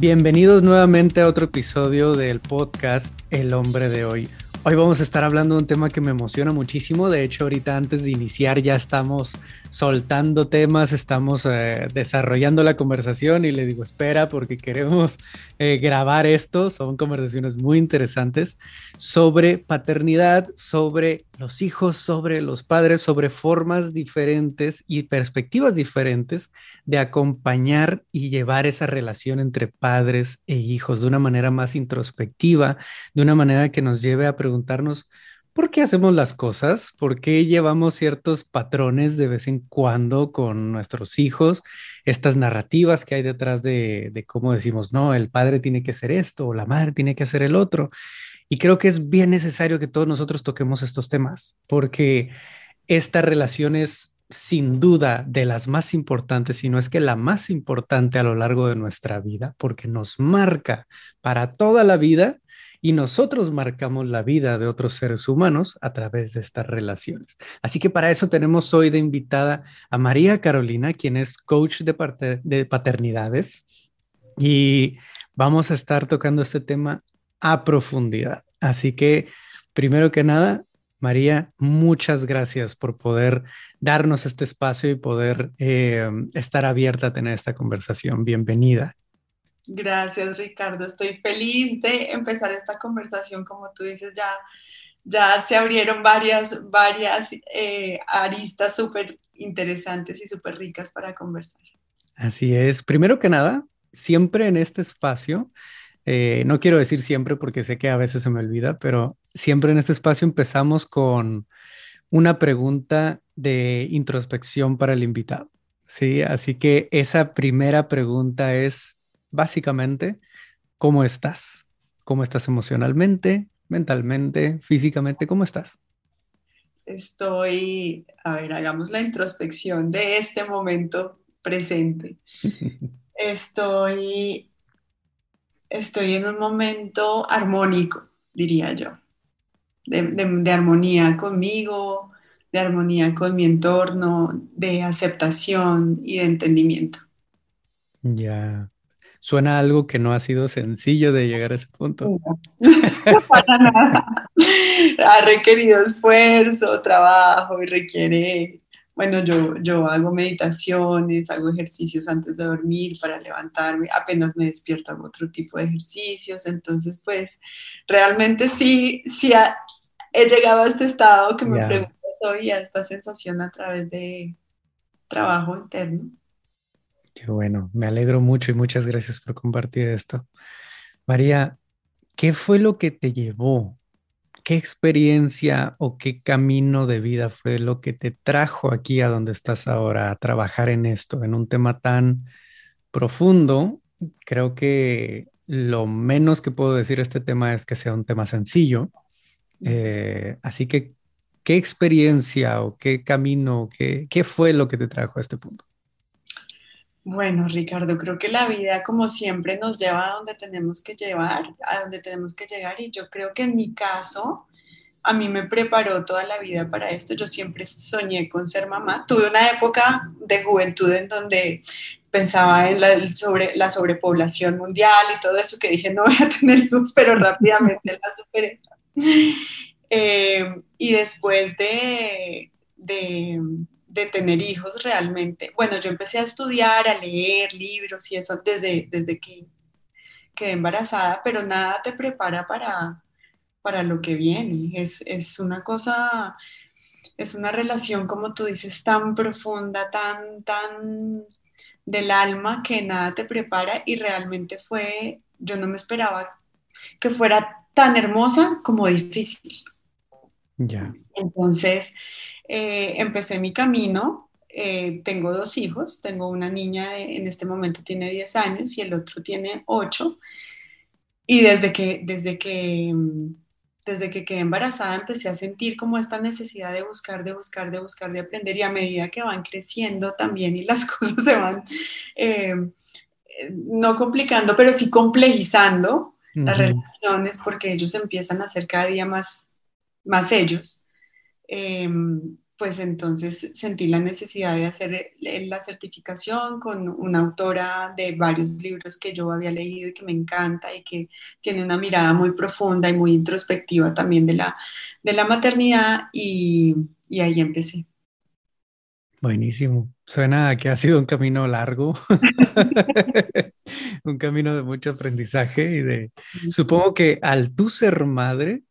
Bienvenidos nuevamente a otro episodio del podcast El hombre de hoy. Hoy vamos a estar hablando de un tema que me emociona muchísimo. De hecho, ahorita antes de iniciar ya estamos soltando temas, estamos eh, desarrollando la conversación y le digo, espera, porque queremos eh, grabar esto. Son conversaciones muy interesantes sobre paternidad, sobre los hijos, sobre los padres, sobre formas diferentes y perspectivas diferentes de acompañar y llevar esa relación entre padres e hijos de una manera más introspectiva, de una manera que nos lleve a preguntarnos, ¿Por qué hacemos las cosas? ¿Por qué llevamos ciertos patrones de vez en cuando con nuestros hijos? Estas narrativas que hay detrás de, cómo decimos, no, el padre tiene que hacer esto o la madre tiene que hacer el otro. Y creo que es bien necesario que todos nosotros toquemos estos temas, porque esta relación es sin duda de las más importantes, si no es que la más importante a lo largo de nuestra vida, porque nos marca para toda la vida y nosotros marcamos la vida de otros seres humanos a través de estas relaciones. Así que para eso tenemos hoy de invitada a María Carolina, quien es coach de, de paternidades y vamos a estar tocando este tema a profundidad. Así que, primero que nada, María, muchas gracias por poder darnos este espacio y poder eh, estar abierta a tener esta conversación. Bienvenida. Gracias, Ricardo. Estoy feliz de empezar esta conversación. Como tú dices, ya, ya se abrieron varias, varias eh, aristas súper interesantes y súper ricas para conversar. Así es. Primero que nada, siempre en este espacio, eh, no quiero decir siempre porque sé que a veces se me olvida, pero siempre en este espacio empezamos con una pregunta de introspección para el invitado. Sí, así que esa primera pregunta es, básicamente, ¿cómo estás? ¿Cómo estás emocionalmente, mentalmente, físicamente? ¿Cómo estás? Estoy, a ver, hagamos la introspección de este momento presente. Estoy, estoy en un momento armónico, diría yo, de, de armonía conmigo, de armonía con mi entorno, de aceptación y de entendimiento. Ya, Suena algo que no ha sido sencillo de llegar a ese punto. para nada. Ha requerido esfuerzo, trabajo y requiere, bueno, yo, yo hago meditaciones, hago ejercicios antes de dormir para levantarme, apenas me despierto hago otro tipo de ejercicios, entonces pues realmente sí, sí he llegado a este estado que me pregunto hoy, a esta sensación a través de trabajo interno. Qué bueno, me alegro mucho y muchas gracias por compartir esto. María, ¿qué fue lo que te llevó? ¿Qué experiencia o qué camino de vida fue lo que te trajo aquí a donde estás ahora a trabajar en esto, en un tema tan profundo? Creo que lo menos que puedo decir este tema es que sea un tema sencillo. Eh, así que, ¿qué experiencia o qué camino, qué, qué fue lo que te trajo a este punto? Bueno, Ricardo, creo que la vida como siempre nos lleva a donde tenemos que llevar, a donde tenemos que llegar y yo creo que en mi caso a mí me preparó toda la vida para esto. Yo siempre soñé con ser mamá. Tuve una época de juventud en donde pensaba en la, sobre, la sobrepoblación mundial y todo eso que dije no voy a tener luz, pero rápidamente la superé. Eh, y después de, de de tener hijos realmente. Bueno, yo empecé a estudiar, a leer libros y eso desde, desde que quedé embarazada, pero nada te prepara para, para lo que viene. Es, es una cosa, es una relación, como tú dices, tan profunda, tan, tan del alma que nada te prepara y realmente fue, yo no me esperaba que fuera tan hermosa como difícil. Ya. Entonces, eh, empecé mi camino. Eh, tengo dos hijos, tengo una niña en este momento tiene 10 años y el otro tiene 8. Y desde que, desde que, desde que quedé embarazada empecé a sentir como esta necesidad de buscar, de buscar, de buscar, de aprender y a medida que van creciendo también y las cosas se van eh, no complicando, pero sí complejizando las relaciones porque ellos empiezan a ser cada día más, más ellos. Em, pues entonces sentí la necesidad de hacer la certificación con una autora de varios libros que yo había leído y que me encanta y que tiene una mirada muy profunda y muy introspectiva también de la, de la maternidad y, y ahí empecé. Buenísimo. Suena que ha sido un camino largo, un camino de mucho aprendizaje y de, supongo que al tú ser madre,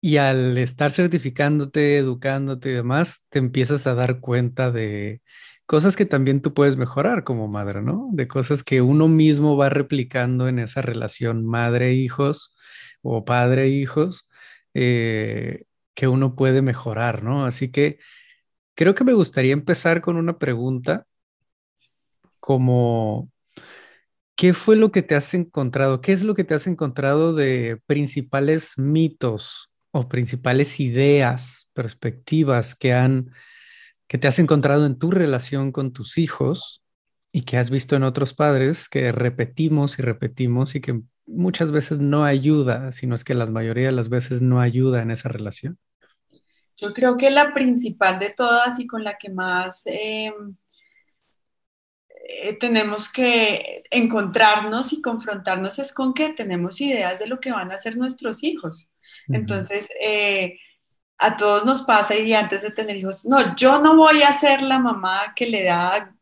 y al estar certificándote, educándote y demás, te empiezas a dar cuenta de cosas que también tú puedes mejorar como madre, ¿no? De cosas que uno mismo va replicando en esa relación madre-hijos o padre-hijos eh, que uno puede mejorar, ¿no? Así que creo que me gustaría empezar con una pregunta como, ¿qué fue lo que te has encontrado? ¿Qué es lo que te has encontrado de principales mitos o principales ideas, perspectivas que han que te has encontrado en tu relación con tus hijos y que has visto en otros padres que repetimos y repetimos y que muchas veces no ayuda, sino es que la mayoría de las veces no ayuda en esa relación? Yo creo que la principal de todas y con la que más em, eh, tenemos que encontrarnos y confrontarnos es con que tenemos ideas de lo que van a ser nuestros hijos. Entonces, eh, a todos nos pasa y antes de tener hijos, no, yo no voy a ser la mamá que le da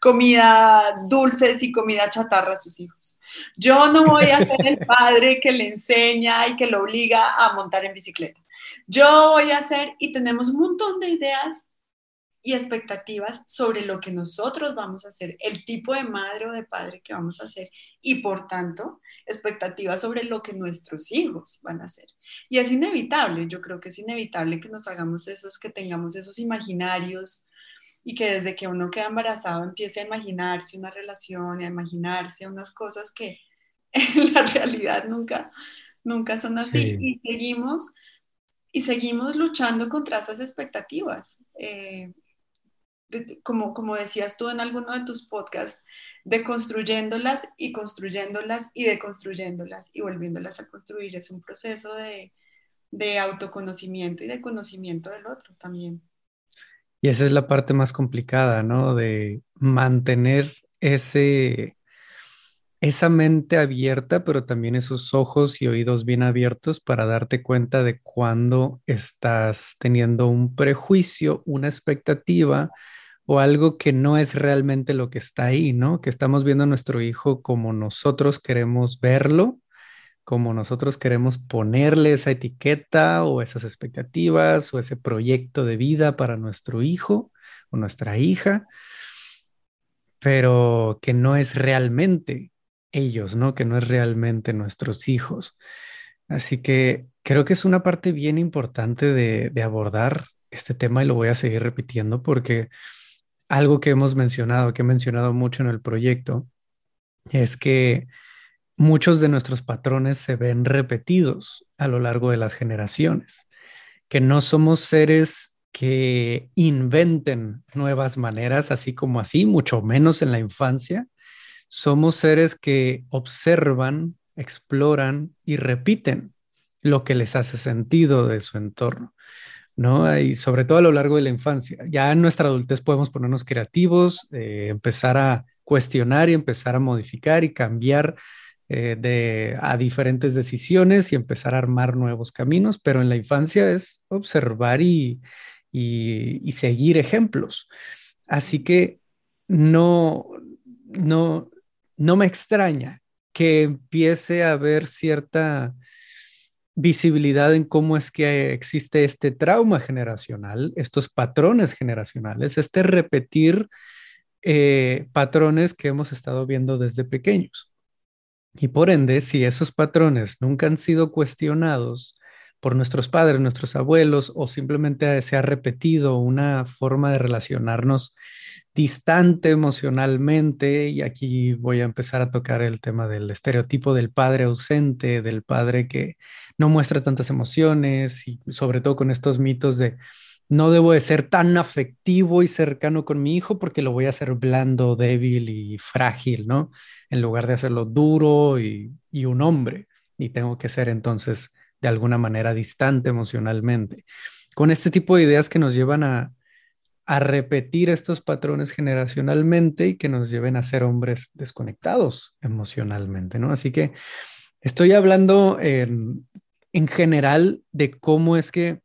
comida dulces y comida chatarra a sus hijos. Yo no voy a ser el padre que le enseña y que lo obliga a montar en bicicleta. Yo voy a ser, y tenemos un montón de ideas y expectativas sobre lo que nosotros vamos a hacer, el tipo de madre o de padre que vamos a hacer y por tanto expectativas sobre lo que nuestros hijos van a hacer. Y es inevitable, yo creo que es inevitable que nos hagamos esos, que tengamos esos imaginarios y que desde que uno queda embarazado empiece a imaginarse una relación y a imaginarse unas cosas que en la realidad nunca, nunca son así y seguimos y seguimos luchando contra esas expectativas. Eh, como, como decías tú en alguno de tus podcasts, deconstruyéndolas y construyéndolas y deconstruyéndolas y volviéndolas a construir. Es un proceso de, de autoconocimiento y de conocimiento del otro también. Y esa es la parte más complicada, ¿no? De mantener ese, esa mente abierta, pero también esos ojos y oídos bien abiertos para darte cuenta de cuando estás teniendo un prejuicio, una expectativa, o algo que no es realmente lo que está ahí, ¿no? Que estamos viendo a nuestro hijo como nosotros queremos verlo, como nosotros queremos ponerle esa etiqueta o esas expectativas o ese proyecto de vida para nuestro hijo o nuestra hija, pero que no es realmente ellos, ¿no? Que no es realmente nuestros hijos. Así que creo que es una parte bien importante de, de abordar este tema y lo voy a seguir repitiendo porque algo que hemos mencionado, que he mencionado mucho en el proyecto, es que muchos de nuestros patrones se ven repetidos a lo largo de las generaciones, que no somos seres que inventen nuevas maneras, así como así, mucho menos en la infancia. Somos seres que observan, exploran y repiten lo que les hace sentido de su entorno. ¿no? Y sobre todo a lo largo de la infancia. Ya en nuestra adultez podemos ponernos creativos, eh, empezar a cuestionar y empezar a modificar y cambiar eh, a diferentes decisiones y empezar a armar nuevos caminos, pero en la infancia es observar y, y, seguir ejemplos. Así que no, no, no me extraña que empiece a haber cierta visibilidad en cómo es que existe este trauma generacional, estos patrones generacionales, este repetir eh, patrones que hemos estado viendo desde pequeños. Y por ende, si esos patrones nunca han sido cuestionados por nuestros padres, nuestros abuelos, o simplemente se ha repetido una forma de relacionarnos distante emocionalmente, y aquí voy a empezar a tocar el tema del estereotipo del padre ausente, del padre que no muestra tantas emociones, y sobre todo con estos mitos de no debo de ser tan afectivo y cercano con mi hijo porque lo voy a hacer blando, débil y frágil, ¿no? En lugar de hacerlo duro y, y un hombre, y tengo que ser entonces de alguna manera distante emocionalmente. Con este tipo de ideas que nos llevan a, a repetir estos patrones generacionalmente y que nos lleven a ser hombres desconectados emocionalmente, ¿no? Así que estoy hablando en, en general de cómo es que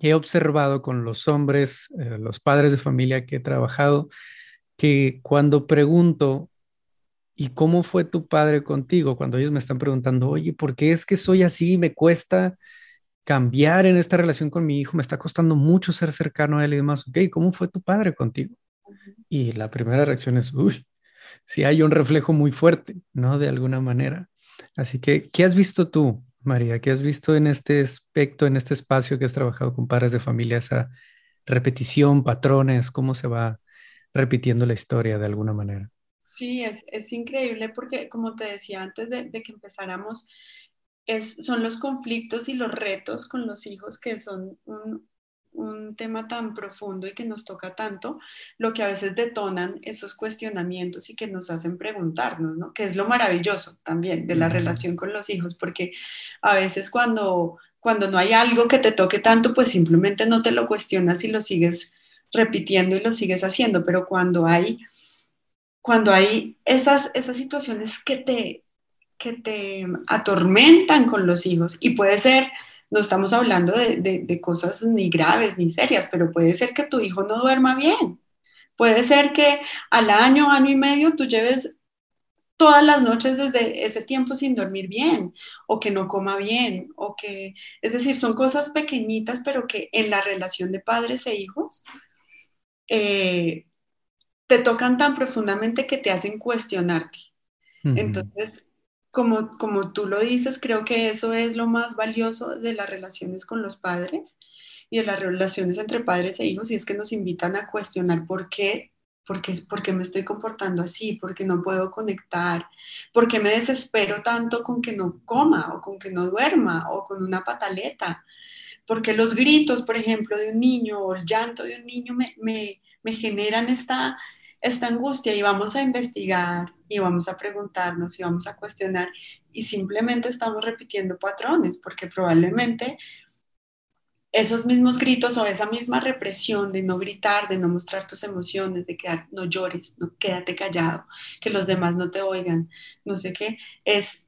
he observado con los hombres, eh, los padres de familia que he trabajado, que cuando pregunto, ¿y cómo fue tu padre contigo? Cuando ellos me están preguntando, oye, ¿por qué es que soy así? Me cuesta cambiar en esta relación con mi hijo, me está costando mucho ser cercano a él y demás. Ok, ¿cómo fue tu padre contigo? Y la primera reacción es, uy, si hay un reflejo muy fuerte, ¿no? De alguna manera. Así que, ¿qué has visto tú, María? ¿Qué has visto en este aspecto, en este espacio que has trabajado con padres de familia, esa repetición, patrones, cómo se va repitiendo la historia de alguna manera? Sí, es, increíble porque, como te decía antes de, de que empezáramos, son los conflictos y los retos con los hijos que son un, tema tan profundo y que nos toca tanto, lo que a veces detonan esos cuestionamientos y que nos hacen preguntarnos, ¿no? Que es lo maravilloso también de la relación con los hijos, porque a veces cuando, cuando no hay algo que te toque tanto, pues simplemente no te lo cuestionas y lo sigues repitiendo y lo sigues haciendo, pero cuando hay, cuando hay esas, esas situaciones que te, que te atormentan con los hijos y puede ser, no estamos hablando de, cosas ni graves ni serias, pero puede ser que tu hijo no duerma bien. Puede ser que al año, año y medio tú lleves todas las noches desde ese tiempo sin dormir bien o que no coma bien o que, es decir, son cosas pequeñitas pero que en la relación de padres e hijos eh, te tocan tan profundamente que te hacen cuestionarte. Entonces, como, como tú lo dices, creo que eso es lo más valioso de las relaciones con los padres y de las relaciones entre padres e hijos, y es que nos invitan a cuestionar por qué, por qué, por qué me estoy comportando así, por qué no puedo conectar, por qué me desespero tanto con que no coma o con que no duerma o con una pataleta, porque los gritos, por ejemplo, de un niño o el llanto de un niño me, me, me generan esta, esta angustia y vamos a investigar y vamos a preguntarnos y vamos a cuestionar y simplemente estamos repitiendo patrones porque probablemente esos mismos gritos o esa misma represión de no gritar, de no mostrar tus emociones, de quedar, no llores, no, quédate callado, que los demás no te oigan, no sé qué, es,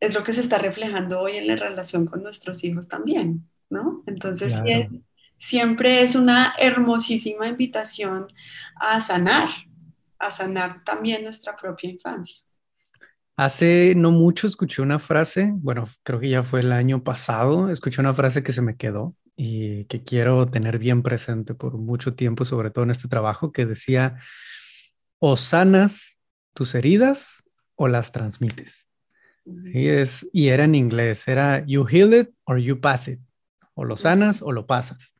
es lo que se está reflejando hoy en la relación con nuestros hijos también, ¿no? Entonces, sí, siempre es una hermosísima invitación a sanar, a sanar también nuestra propia infancia. Hace no mucho escuché una frase, bueno, creo que ya fue el año pasado, escuché una frase que se me quedó y que quiero tener bien presente por mucho tiempo, sobre todo en este trabajo, que decía, o sanas tus heridas o las transmites. Y, es, y era en inglés, era you heal it or you pass it, o lo sanas o lo pasas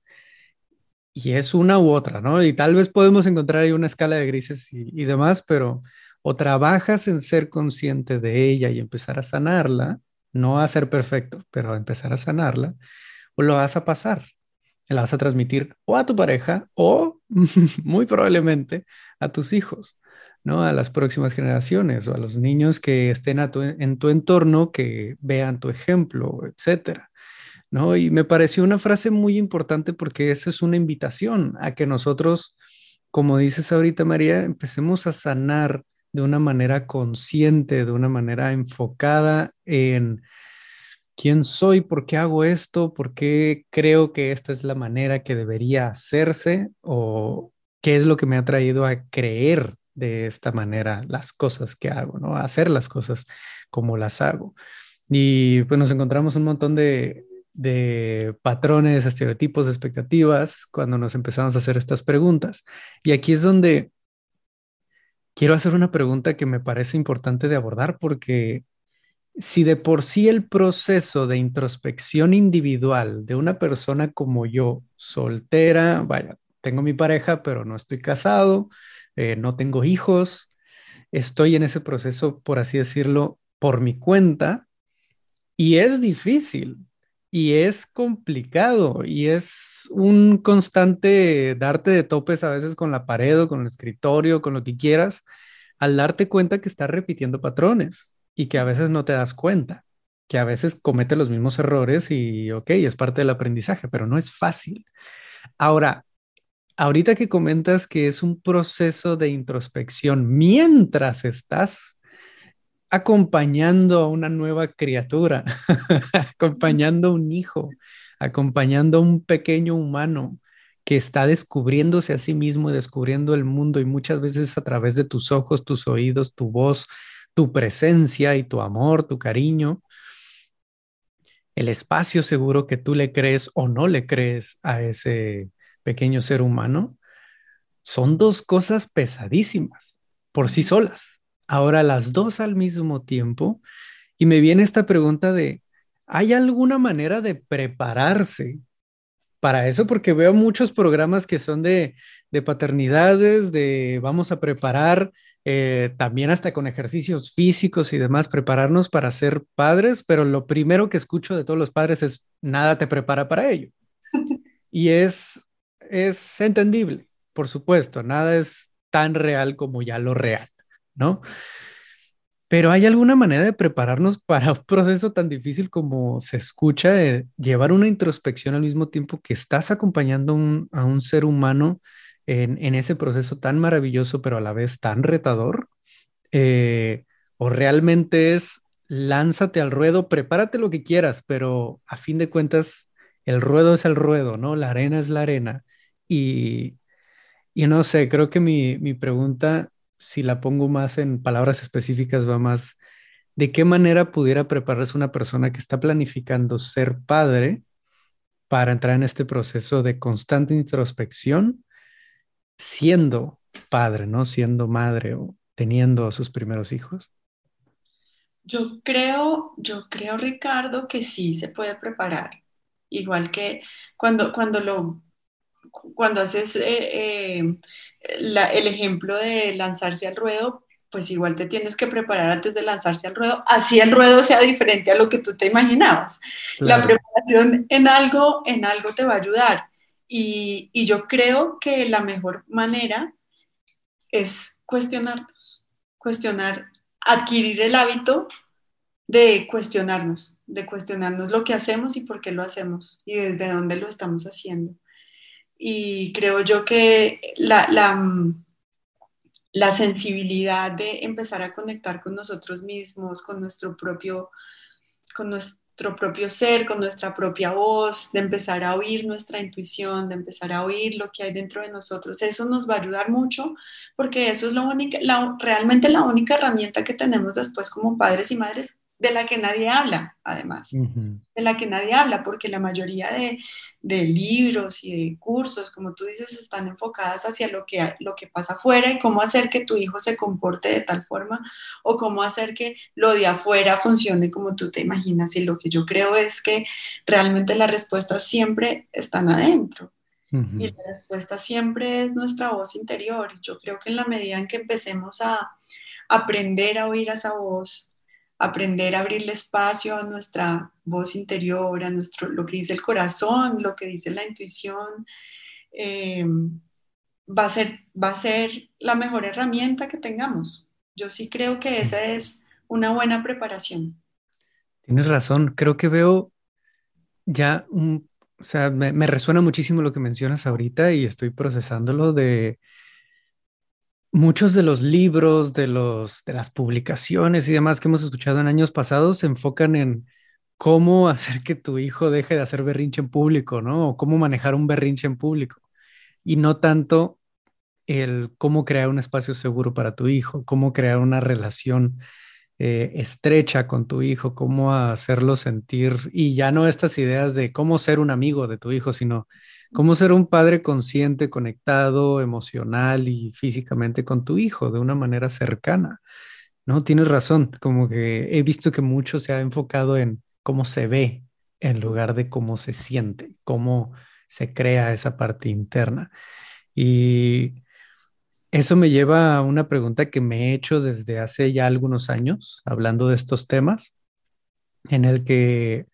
y es una u otra, ¿no? Y tal vez podemos encontrar ahí una escala de grises y, demás, pero o trabajas en ser consciente de ella y empezar a sanarla, no a ser perfecto, pero a empezar a sanarla, o lo vas a pasar, la vas a transmitir o a tu pareja o muy probablemente a tus hijos, ¿no? A las próximas generaciones o a los niños que estén en tu entorno, que vean tu ejemplo, etcétera. ¿No? Y me pareció una frase muy importante porque esa es una invitación a que nosotros, como dices ahorita, María, empecemos a sanar de una manera consciente, de una manera enfocada en quién soy, por qué hago esto, por qué creo que esta es la manera que debería hacerse o qué es lo que me ha traído a creer de esta manera las cosas que hago, ¿no? A hacer las cosas como las hago. Y pues nos encontramos un montón de de patrones, estereotipos, expectativas cuando nos empezamos a hacer estas preguntas. Y aquí es donde quiero hacer una pregunta que me parece importante de abordar porque si de por sí el proceso de introspección individual de una persona como yo, soltera, vaya, tengo mi pareja, pero no estoy casado, eh, no tengo hijos, estoy en ese proceso, por así decirlo, por mi cuenta, y es difícil, y es complicado y es un constante darte de topes a veces con la pared o con el escritorio, con lo que quieras, al darte cuenta que estás repitiendo patrones y que a veces no te das cuenta, que a veces comete los mismos errores y ok, es parte del aprendizaje, pero no es fácil. Ahora, ahorita que comentas que es un proceso de introspección mientras estás acompañando a una nueva criatura, acompañando a un hijo, acompañando a un pequeño humano que está descubriéndose a sí mismo y descubriendo el mundo y muchas veces a través de tus ojos, tus oídos, tu voz, tu presencia y tu amor, tu cariño, el espacio seguro que tú le crees o no le crees a ese pequeño ser humano, son dos cosas pesadísimas por sí solas. Ahora las dos al mismo tiempo, y me viene esta pregunta de, ¿hay alguna manera de prepararse para eso, porque veo muchos programas que son de, paternidades, de vamos a preparar eh, también hasta con ejercicios físicos y demás, prepararnos para ser padres, pero lo primero que escucho de todos los padres es nada te prepara para ello. Y es, es entendible, por supuesto, nada es tan real como ya lo real, ¿no? Pero ¿hay alguna manera de prepararnos para un proceso tan difícil como se escucha, de llevar una introspección al mismo tiempo que estás acompañando a un ser humano en, ese proceso tan maravilloso, pero a la vez tan retador? Eh, ¿O realmente es lánzate al ruedo, prepárate lo que quieras, pero a fin de cuentas el ruedo es el ruedo, ¿no? La arena es la arena. Y, y no sé, creo que mi, mi pregunta si la pongo más en palabras específicas, va más de qué manera pudiera prepararse una persona que está planificando ser padre para entrar en este proceso de constante introspección, siendo padre, ¿no? Siendo madre o teniendo a sus primeros hijos. Yo creo, yo creo, Ricardo, que sí se puede preparar. Igual que cuando, cuando lo cuando haces eh, eh, el ejemplo de lanzarse al ruedo, pues igual te tienes que preparar antes de lanzarse al ruedo, así el ruedo sea diferente a lo que tú te imaginabas. La preparación en algo, en algo te va a ayudar. Y, y, yo creo que la mejor manera es cuestionarnos, cuestionar, adquirir el hábito de cuestionarnos, de cuestionarnos lo que hacemos y por qué lo hacemos y desde dónde lo estamos haciendo y creo yo que la, la, sensibilidad de empezar a conectar con nosotros mismos, con nuestro propio, con nuestro propio ser, con nuestra propia voz, de empezar a oír nuestra intuición, de empezar a oír lo que hay dentro de nosotros, eso nos va a ayudar mucho porque eso es lo único, realmente la única herramienta que tenemos después como padres y madres de la que nadie habla, además, de la que nadie habla, porque la mayoría de, de, libros y de cursos, como tú dices, están enfocadas hacia lo que, lo que pasa afuera y cómo hacer que tu hijo se comporte de tal forma o cómo hacer que lo de afuera funcione como tú te imaginas. Y lo que yo creo es que realmente las respuestas siempre están adentro. Y la respuesta siempre es nuestra voz interior. Yo creo que en la medida en que empecemos a aprender a oír esa voz, aprender a abrirle espacio a nuestra voz interior, a nuestro, lo que dice el corazón, lo que dice la intuición, eh, va, a ser, va a ser la mejor herramienta que tengamos. Yo sí creo que esa es una buena preparación. Tienes razón, creo que veo ya un, o sea, me, me resuena muchísimo lo que mencionas ahorita y estoy procesándolo de muchos de los libros, de, los, de las publicaciones y demás que hemos escuchado en años pasados se enfocan en cómo hacer que tu hijo deje de hacer berrinche en público, ¿no? O cómo manejar un berrinche en público. Y no tanto el cómo crear un espacio seguro para tu hijo, cómo crear una relación eh, estrecha con tu hijo, cómo hacerlo sentir, y ya no estas ideas de cómo ser un amigo de tu hijo, sino cómo ser un padre consciente, conectado emocional y físicamente con tu hijo de una manera cercana. No, tienes razón, como que he visto que mucho se ha enfocado en cómo se ve en lugar de cómo se siente, cómo se crea esa parte interna. Y eso me lleva a una pregunta que me he hecho desde hace ya algunos años, hablando de estos temas, en el que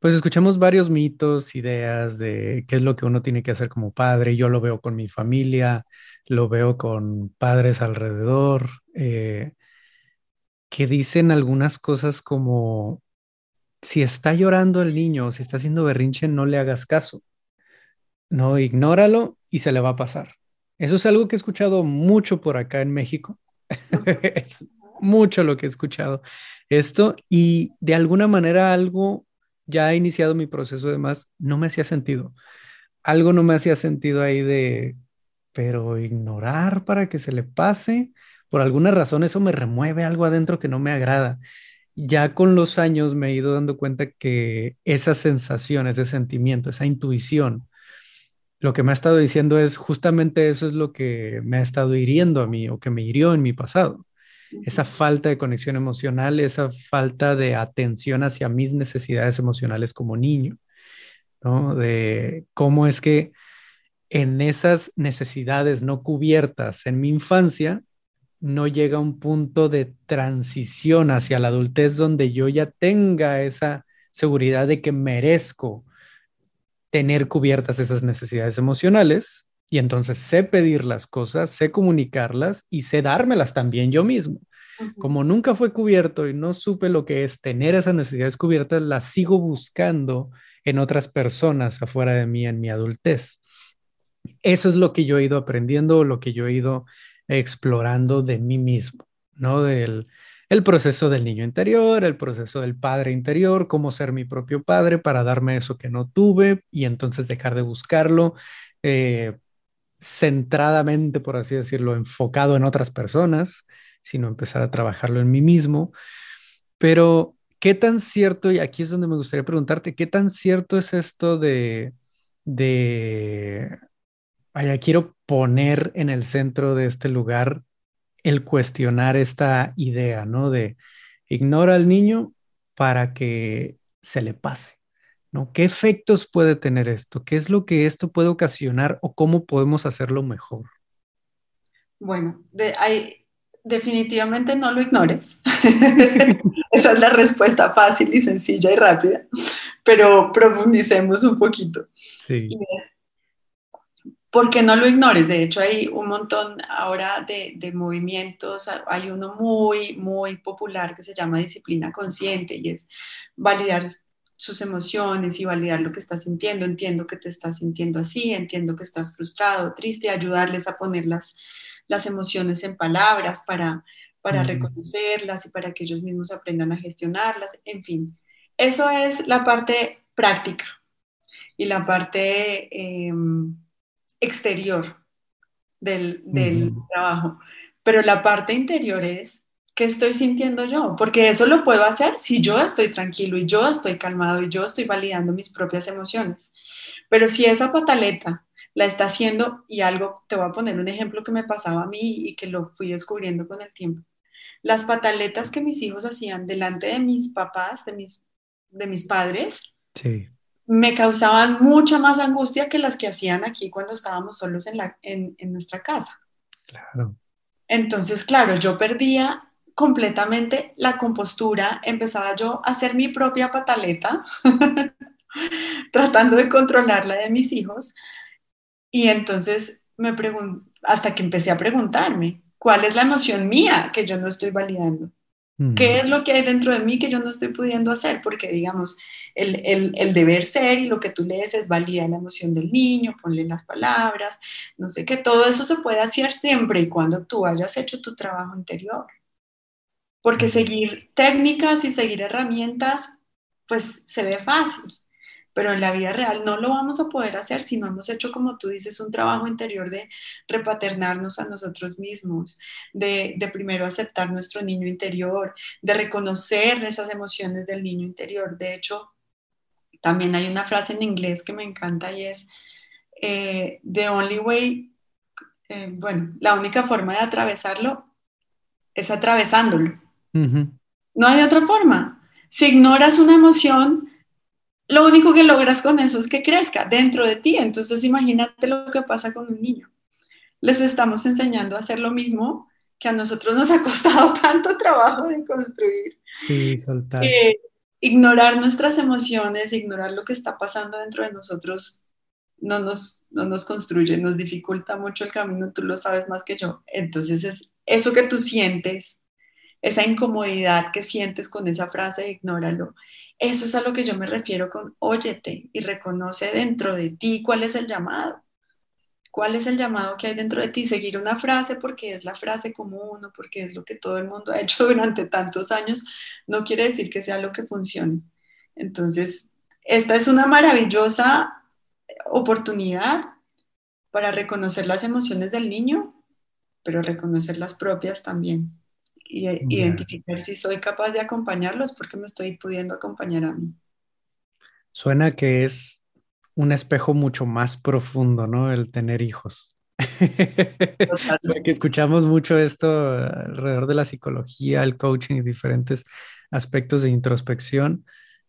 pues escuchamos varios mitos, ideas de qué es lo que uno tiene que hacer como padre. Yo lo veo con mi familia, lo veo con padres alrededor, eh, que dicen algunas cosas como, si está llorando el niño, si está haciendo berrinche, no le hagas caso. No, ignóralo y se le va a pasar. Eso es algo que he escuchado mucho por acá en México. es mucho lo que he escuchado esto y de alguna manera algo ya ha iniciado mi proceso de más, no me hacía sentido. Algo no me hacía sentido ahí de, pero ignorar para que se le pase, por alguna razón eso me remueve algo adentro que no me agrada. Ya con los años me he ido dando cuenta que esa sensación, ese sentimiento, esa intuición, lo que me ha estado diciendo es justamente eso es lo que me ha estado hiriendo a mí o que me hirió en mi pasado. Esa falta de conexión emocional, esa falta de atención hacia mis necesidades emocionales como niño, ¿no? De cómo es que en esas necesidades no cubiertas en mi infancia, no llega un punto de transición hacia la adultez donde yo ya tenga esa seguridad de que merezco tener cubiertas esas necesidades emocionales y entonces sé pedir las cosas, sé comunicarlas y sé dármelas también yo mismo. Como nunca fue cubierto y no supe lo que es tener esas necesidades cubiertas, las sigo buscando en otras personas afuera de mí en mi adultez. Eso es lo que yo he ido aprendiendo, lo que yo he ido explorando de mí mismo, ¿no? Del, el proceso del niño interior, el proceso del padre interior, cómo ser mi propio padre para darme eso que no tuve y entonces dejar de buscarlo eh, centradamente, por así decirlo, enfocado en otras personas, sino empezar a trabajarlo en mí mismo. Pero, ¿qué tan cierto, y aquí es donde me gustaría preguntarte, qué tan cierto es esto de, de, vaya, quiero poner en el centro de este lugar el cuestionar esta idea, ¿no? De ignora al niño para que se le pase, ¿no? ¿Qué efectos puede tener esto? ¿Qué es lo que esto puede ocasionar o cómo podemos hacerlo mejor? Bueno, hay, definitivamente no lo ignores. Esa es la respuesta fácil y sencilla y rápida, pero profundicemos un poquito. Sí. porque no lo ignores. De hecho, hay un montón ahora de, de, movimientos. Hay uno muy, muy popular que se llama disciplina consciente y es validar sus emociones y validar lo que estás sintiendo. Entiendo que te estás sintiendo así, entiendo que estás frustrado, triste, ayudarles a poner las, las emociones en palabras para, para reconocerlas y para que ellos mismos aprendan a gestionarlas. En fin, eso es la parte práctica y la parte... Em, exterior del, trabajo, pero la parte interior es qué estoy sintiendo yo, porque eso lo puedo hacer si yo estoy tranquilo y yo estoy calmado y yo estoy validando mis propias emociones. Pero si esa pataleta la está haciendo y algo, te voy a poner un ejemplo que me pasaba a mí y que lo fui descubriendo con el tiempo. Las pataletas que mis hijos hacían delante de mis papás, de mis, de mis padres, sí me causaban mucha más angustia que las que hacían aquí cuando estábamos solos en, la, en, nuestra casa. Claro. Entonces, claro, yo perdía completamente la compostura, empezaba yo a hacer mi propia pataleta, tratando de controlar la de mis hijos. Y entonces me hasta que empecé a preguntarme, ¿cuál es la emoción mía que yo no estoy validando? ¿Qué es lo que hay dentro de mí que yo no estoy pudiendo hacer? Porque, digamos, el, el, el, deber ser y lo que tú lees es validar la emoción del niño, ponle las palabras, no sé qué, todo eso se puede hacer siempre y cuando tú hayas hecho tu trabajo interior. Porque seguir técnicas y seguir herramientas, pues se ve fácil pero en la vida real no lo vamos a poder hacer si no hemos hecho, como tú dices, un trabajo interior de repaternarnos a nosotros mismos, de, primero aceptar nuestro niño interior, de reconocer esas emociones del niño interior. De hecho, también hay una frase en inglés que me encanta y es, eh, the only way, eh, bueno, la única forma de atravesarlo es atravesándolo. No hay otra forma. Si ignoras una emoción, lo único que logras con eso es que crezca dentro de ti. Entonces imagínate lo que pasa con un niño. Les estamos enseñando a hacer lo mismo que a nosotros nos ha costado tanto trabajo de construir. Sí, soltar. ignorar nuestras emociones, ignorar lo que está pasando dentro de nosotros, no nos, no nos construye, nos dificulta mucho el camino, tú lo sabes más que yo. Entonces es eso que tú sientes, esa incomodidad que sientes con esa frase, ignóralo eso es a lo que yo me refiero con óyete y reconoce dentro de ti cuál es el llamado. cuál es el llamado que hay dentro de ti, seguir una frase porque es la frase común o porque es lo que todo el mundo ha hecho durante tantos años, no quiere decir que sea lo que funcione. Entonces, esta es una maravillosa oportunidad para reconocer las emociones del niño, pero reconocer las propias también. Y identificar si soy capaz de acompañarlos porque me estoy pudiendo acompañar a mí. Suena que es un espejo mucho más profundo, ¿no? El tener hijos. que escuchamos mucho esto alrededor de la psicología, el coaching y diferentes aspectos de introspección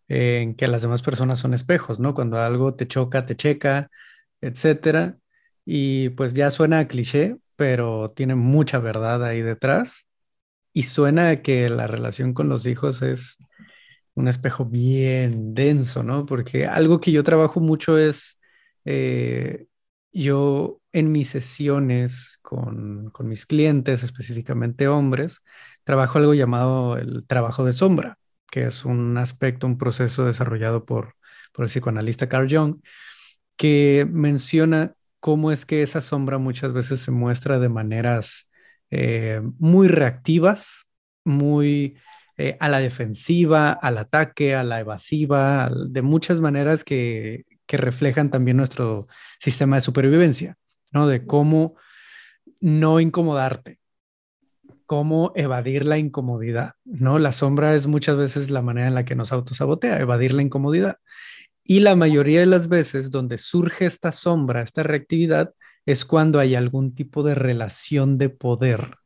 en que las demás personas son espejos, ¿no? Cuando algo te choca, te checa, etcétera. Y pues ya suena a cliché, pero tiene mucha verdad ahí detrás. Y suena que la relación con los hijos es un espejo bien denso, ¿no? Porque algo que yo trabajo mucho es, eh, yo en mis sesiones con, con mis clientes, específicamente hombres, trabajo algo llamado el trabajo de sombra que es un aspecto, un proceso desarrollado por, por el psicoanalista Carl Jung, que menciona cómo es que esa sombra muchas veces se muestra de maneras eh, muy reactivas, muy eh, a la defensiva, al ataque, a la evasiva, de muchas maneras que, que reflejan también nuestro sistema de supervivencia, ¿no? De cómo no incomodarte, cómo evadir la incomodidad, ¿no? La sombra es muchas veces la manera en la que nos autosabotea, evadir la incomodidad. Y la mayoría de las veces donde surge esta sombra, esta reactividad, es cuando hay algún tipo de relación de poder.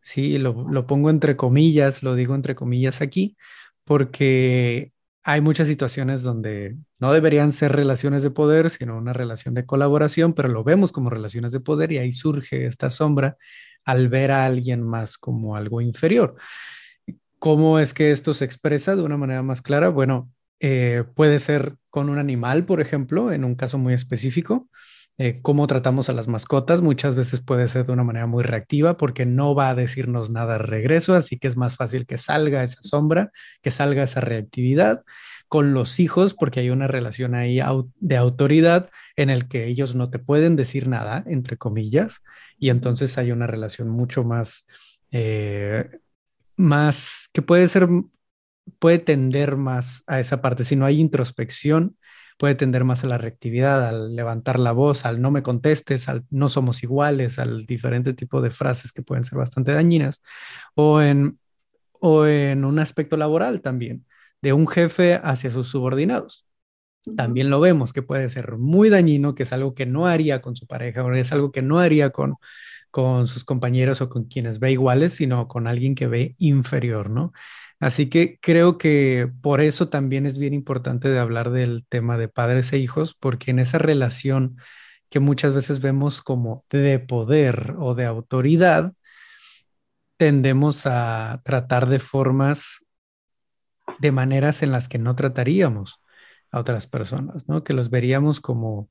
Sí, lo, lo pongo entre comillas, lo digo entre comillas aquí, porque hay muchas situaciones donde no deberían ser relaciones de poder, sino una relación de colaboración, pero lo vemos como relaciones de poder y ahí surge esta sombra al ver a alguien más como algo inferior. ¿Cómo es que esto se expresa de una manera más clara? Bueno, eh, puede ser con un animal, por ejemplo, en un caso muy específico. Eh, cómo tratamos a las mascotas muchas veces puede ser de una manera muy reactiva porque no va a decirnos nada de regreso, así que es más fácil que salga esa sombra, que salga esa reactividad con los hijos porque hay una relación ahí de autoridad en el que ellos no te pueden decir nada, entre comillas, y entonces hay una relación mucho más, eh, más, que puede ser, puede tender más a esa parte. Si no hay introspección, puede tender más a la reactividad, al levantar la voz, al no me contestes, al no somos iguales, al diferente tipo de frases que pueden ser bastante dañinas, o en, o en un aspecto laboral también, de un jefe hacia sus subordinados. También lo vemos que puede ser muy dañino, que es algo que no haría con su pareja o es algo que no haría con, con sus compañeros o con quienes ve iguales, sino con alguien que ve inferior, ¿no? Así que creo que por eso también es bien importante de hablar del tema de padres e hijos, porque en esa relación que muchas veces vemos como de poder o de autoridad, tendemos a tratar de formas, de maneras en las que no trataríamos a otras personas, ¿no? Que los veríamos como,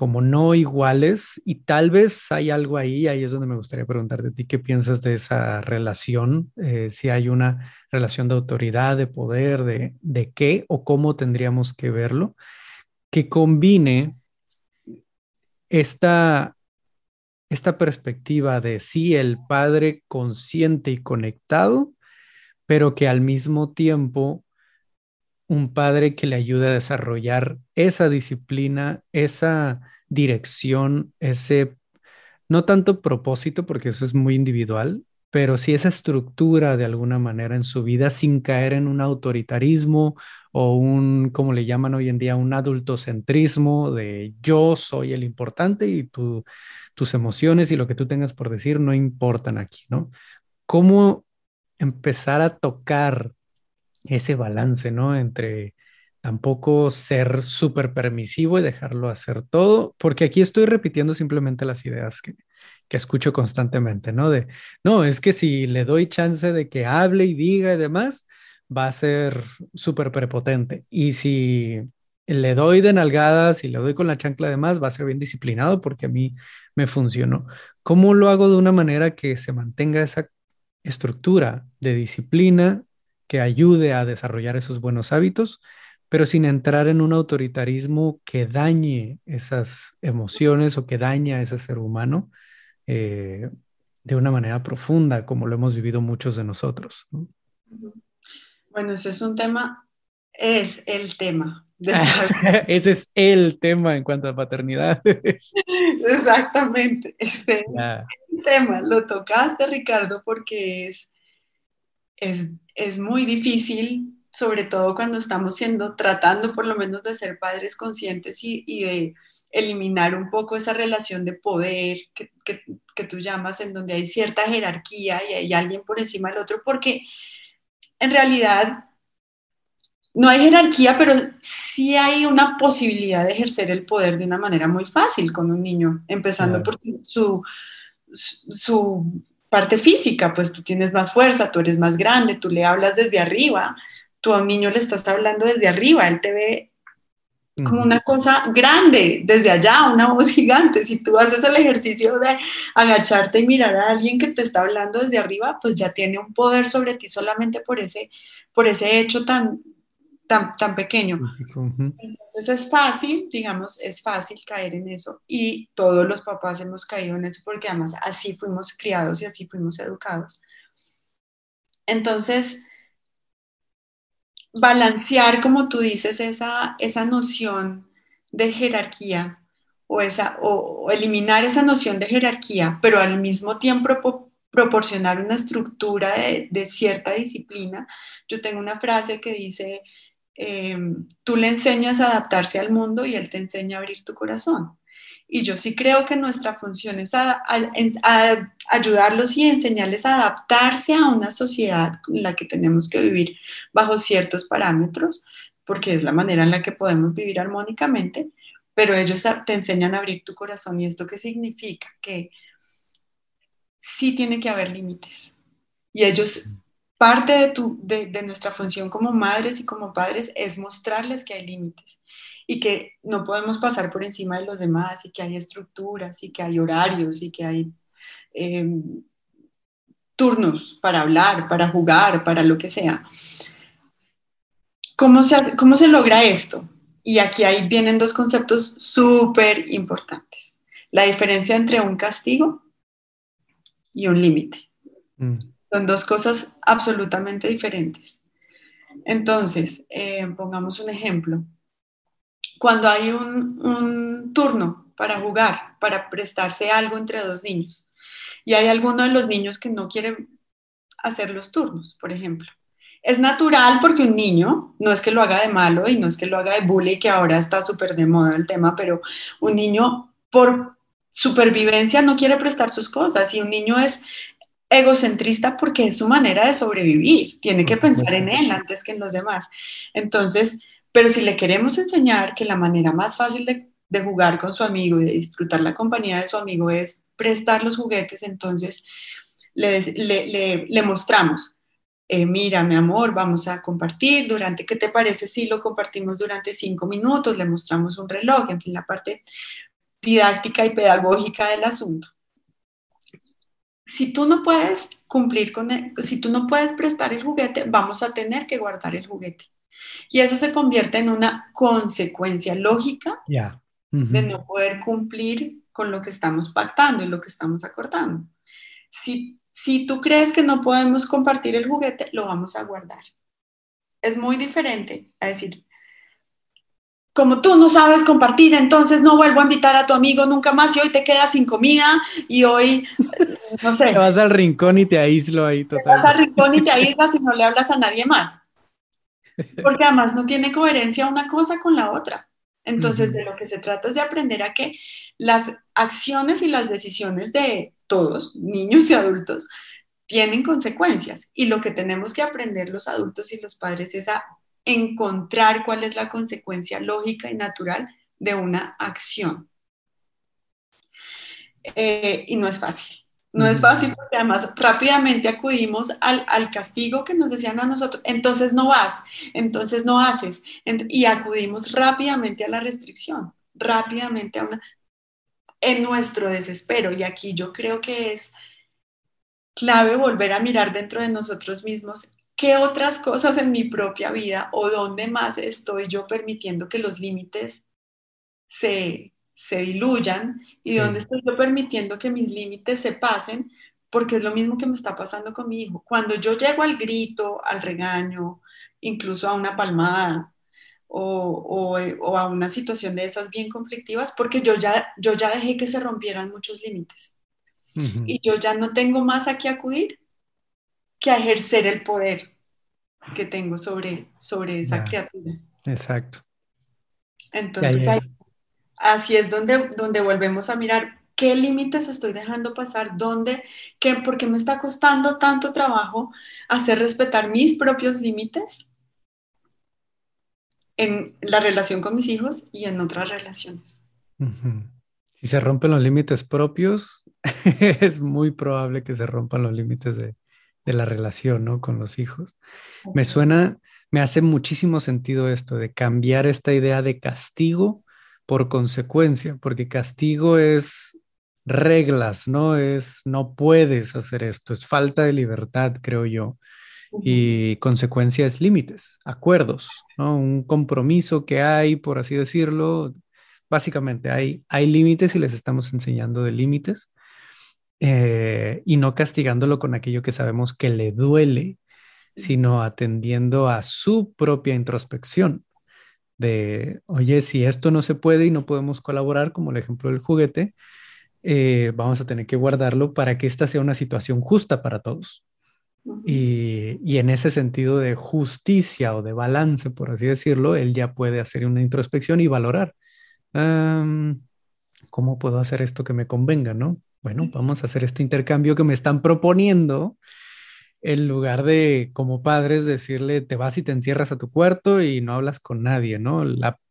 como no iguales y tal vez hay algo ahí, ahí es donde me gustaría preguntarte a ti qué piensas de esa relación, eh, si hay una relación de autoridad, de poder, de, de qué o cómo tendríamos que verlo, que combine esta, esta perspectiva de sí, el padre consciente y conectado, pero que al mismo tiempo un padre que le ayude a desarrollar esa disciplina, esa dirección, ese, no tanto propósito, porque eso es muy individual, pero sí esa estructura de alguna manera en su vida sin caer en un autoritarismo o un, como le llaman hoy en día, un adultocentrismo de yo soy el importante y tus emociones y lo que tú tengas por decir no importan aquí, ¿no? ¿Cómo empezar a tocar ese balance, ¿no? Entre tampoco ser súper permisivo y dejarlo hacer todo, porque aquí estoy repitiendo simplemente las ideas que, que escucho constantemente, ¿no? De, no, es que si le doy chance de que hable y diga y demás, va a ser súper prepotente. Y si le doy de nalgadas y le doy con la chancla de más, va a ser bien disciplinado porque a mí me funcionó. ¿Cómo lo hago de una manera que se mantenga esa estructura de disciplina que ayude a desarrollar esos buenos hábitos, pero sin entrar en un autoritarismo que dañe esas emociones o que daña a ese ser humano eh, de una manera profunda, como lo hemos vivido muchos de nosotros. Bueno, ese es un tema, es el tema. ese es el tema en cuanto a paternidad. Exactamente, ese el tema. Lo tocaste, Ricardo, porque es, es, es muy difícil sobre todo cuando estamos siendo, tratando por lo menos de ser padres conscientes y, de eliminar un poco esa relación de poder que, que, tú llamas, en donde hay cierta jerarquía y hay alguien por encima del otro, porque en realidad no hay jerarquía, pero sí hay una posibilidad de ejercer el poder de una manera muy fácil con un niño, empezando por su, su parte física, pues tú tienes más fuerza, tú eres más grande, tú le hablas desde arriba, tú a un niño le estás hablando desde arriba, él te ve como una cosa grande, desde allá, una voz gigante. Si tú haces el ejercicio de agacharte y mirar a alguien que te está hablando desde arriba, pues ya tiene un poder sobre ti solamente por ese, por ese hecho tan, tan, tan pequeño. Entonces es fácil, digamos, es fácil caer en eso y todos los papás hemos caído en eso porque además así fuimos criados y así fuimos educados. Entonces, balancear, como tú dices, esa, esa noción de jerarquía o, esa, o, eliminar esa noción de jerarquía, pero al mismo tiempo proporcionar una estructura de, cierta disciplina. Yo tengo una frase que dice, em, tú le enseñas a adaptarse al mundo y él te enseña a abrir tu corazón. Y yo sí creo que nuestra función es ayudarlos y enseñarles a adaptarse a una sociedad en la que tenemos que vivir bajo ciertos parámetros, porque es la manera en la que podemos vivir armónicamente, pero ellos te enseñan a abrir tu corazón. ¿Y esto qué significa? Que sí tiene que haber límites. Y ellos, parte de, tu, de nuestra función como madres y como padres es mostrarles que hay límites y que no podemos pasar por encima de los demás y que hay estructuras y que hay horarios y que hay em, turnos para hablar, para jugar, para lo que sea. ¿Cómo se, ¿Cómo se logra esto? Y aquí ahí vienen dos conceptos súper importantes. La diferencia entre un castigo y un límite. Mm. Son dos cosas absolutamente diferentes. Entonces, eh, pongamos un ejemplo cuando hay un, turno para jugar, para prestarse algo entre dos niños, y hay alguno de los niños que no quiere hacer los turnos, por ejemplo. Es natural porque un niño, no es que lo haga de malo y no es que lo haga de bully, que ahora está súper de moda el tema, pero un niño por supervivencia no quiere prestar sus cosas y un niño es egocentrista porque es su manera de sobrevivir, tiene que pensar en él antes que en los demás. Entonces, pero si le queremos enseñar que la manera más fácil de, jugar con su amigo y de disfrutar la compañía de su amigo es prestar los juguetes, entonces le, mostramos, eh, mira, mi amor, vamos a compartir durante, ¿qué te parece si lo compartimos durante cinco minutos? Le mostramos un reloj, en fin, la parte didáctica y pedagógica del asunto. Si tú no puedes cumplir con, si tú no puedes prestar el juguete, vamos a tener que guardar el juguete. Y eso se convierte en una consecuencia lógica de no poder cumplir con lo que estamos pactando y lo que estamos acordando. Si, si tú crees que no podemos compartir el juguete, lo vamos a guardar. Es muy diferente a decir, como tú no sabes compartir, entonces no vuelvo a invitar a tu amigo nunca más y hoy te quedas sin comida y hoy, no sé. Te vas al rincón y te aíslo ahí totalmente. Te vas al rincón y te aíslas y no le hablas a nadie más. Porque además no tiene coherencia una cosa con la otra. Entonces, de lo que se trata es de aprender a que las acciones y las decisiones de todos, niños y adultos, tienen consecuencias. Y lo que tenemos que aprender los adultos y los padres es a encontrar cuál es la consecuencia lógica y natural de una acción. Eh, y no es fácil. No es fácil porque además rápidamente acudimos al, castigo que nos decían a nosotros, entonces no vas, entonces no haces, y acudimos rápidamente a la restricción, rápidamente a una, en nuestro desespero. Y aquí yo creo que es clave volver a mirar dentro de nosotros mismos qué otras cosas en mi propia vida o dónde más estoy yo permitiendo que los límites se, se diluyan y dónde estoy yo permitiendo que mis límites se pasen, porque es lo mismo que me está pasando con mi hijo. Cuando yo llego al grito, al regaño, incluso a una palmada, o, o, a una situación de esas bien conflictivas, porque yo ya, yo ya dejé que se rompieran muchos límites. Y yo ya no tengo más a qué acudir que a ejercer el poder que tengo sobre, sobre esa criatura. Exacto. Entonces, así es donde, donde volvemos a mirar qué límites estoy dejando pasar, dónde, qué, por qué me está costando tanto trabajo hacer respetar mis propios límites en la relación con mis hijos y en otras relaciones. Si se rompen los límites propios, es muy probable que se rompan los límites de, de la relación, ¿no? Con los hijos. Me suena, me hace muchísimo sentido esto de cambiar esta idea de castigo por consecuencia, porque castigo es reglas, ¿no? Es no puedes hacer esto, es falta de libertad, creo yo. Y consecuencia es límites, acuerdos, ¿no? Un compromiso que hay, por así decirlo. Básicamente hay, hay límites y les estamos enseñando de límites eh, y no castigándolo con aquello que sabemos que le duele, sino atendiendo a su propia introspección de, oye, si esto no se puede y no podemos colaborar, como el ejemplo del juguete, eh, vamos a tener que guardarlo para que esta sea una situación justa para todos. Y, y, en ese sentido de justicia o de balance, por así decirlo, él ya puede hacer una introspección y valorar, ¿cómo puedo hacer esto que me convenga, no? Bueno, vamos a hacer este intercambio que me están proponiendo, en lugar de como padres decirle, te vas y te encierras a tu cuarto y no hablas con nadie, ¿no?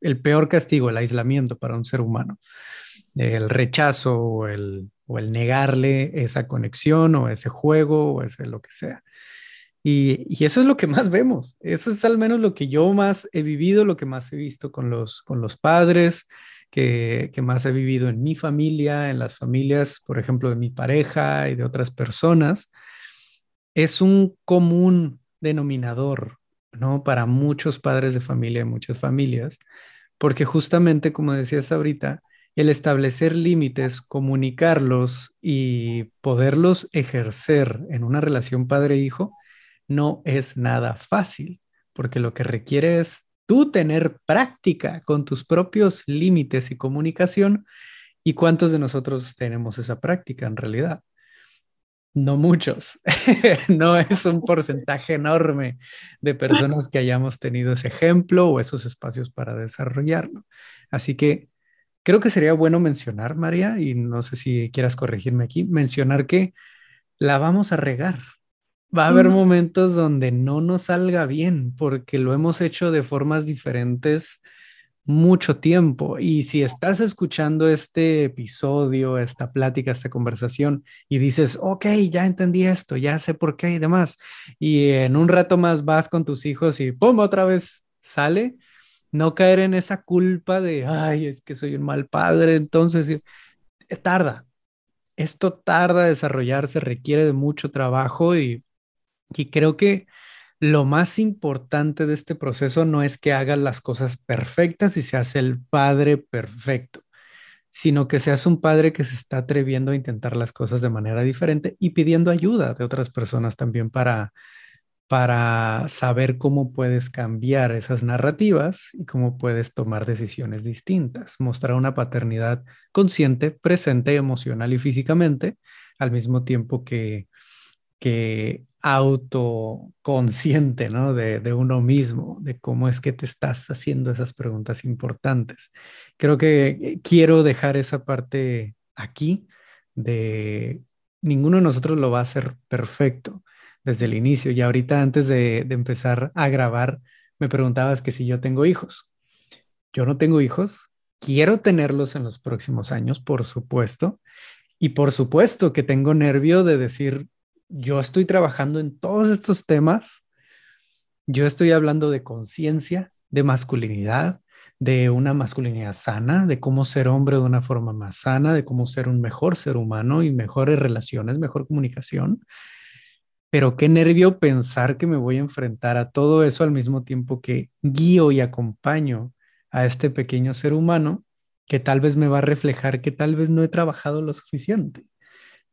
el peor castigo, el aislamiento para un ser humano, el rechazo o el, o el negarle esa conexión o ese juego o ese lo que sea. Y, y, eso es lo que más vemos. Eso es al menos lo que yo más he vivido, lo que más he visto con los, con los padres, que, más he vivido en mi familia, en las familias, por ejemplo, de mi pareja y de otras personas, es un común denominador, ¿no? Para muchos padres de familia y muchas familias, porque justamente, como decías ahorita, el establecer límites, comunicarlos y poderlos ejercer en una relación padre-hijo no es nada fácil, porque lo que requiere es tú tener práctica con tus propios límites y comunicación. ¿Y cuántos de nosotros tenemos esa práctica en realidad? No muchos. no es un porcentaje enorme de personas que hayamos tenido ese ejemplo o esos espacios para desarrollarlo. Así que creo que sería bueno mencionar, María, y no sé si quieras corregirme aquí, mencionar que la vamos a regar Va a haber momentos donde no nos salga bien porque lo hemos hecho de formas diferentes mucho tiempo. Y si estás escuchando este episodio, esta plática, esta conversación y dices, ok, ya entendí esto, ya sé por qué y demás, y en un rato más vas con tus hijos y ¡pum! otra vez sale, no caer en esa culpa de, ay, es que soy un mal padre, entonces eh, tarda. Esto tarda desarrollarse, requiere de mucho trabajo y y creo que lo más importante de este proceso no es que hagas las cosas perfectas y seas el padre perfecto, sino que seas un padre que se está atreviendo a intentar las cosas de manera diferente y pidiendo ayuda de otras personas también para, para saber cómo puedes cambiar esas narrativas y cómo puedes tomar decisiones distintas, mostrar una paternidad consciente, presente emocional y físicamente, al mismo tiempo que, que autoconsciente, ¿no? De, uno mismo, de cómo es que te estás haciendo esas preguntas importantes. Creo que eh, quiero dejar esa parte aquí de ninguno de nosotros lo va a hacer perfecto desde el inicio. Y ahorita antes de, de empezar a grabar, me preguntabas que si yo tengo hijos. Yo no tengo hijos, quiero tenerlos en los próximos años, por supuesto. Y por supuesto que tengo nervio de decir, yo estoy trabajando en todos estos temas. Yo estoy hablando de conciencia, de masculinidad, de una masculinidad sana, de cómo ser hombre de una forma más sana, de cómo ser un mejor ser humano y mejores relaciones, mejor comunicación. pero qué nervio pensar que me voy a enfrentar a todo eso al mismo tiempo que guío y acompaño a este pequeño ser humano que tal vez me va a reflejar que tal vez no he trabajado lo suficiente,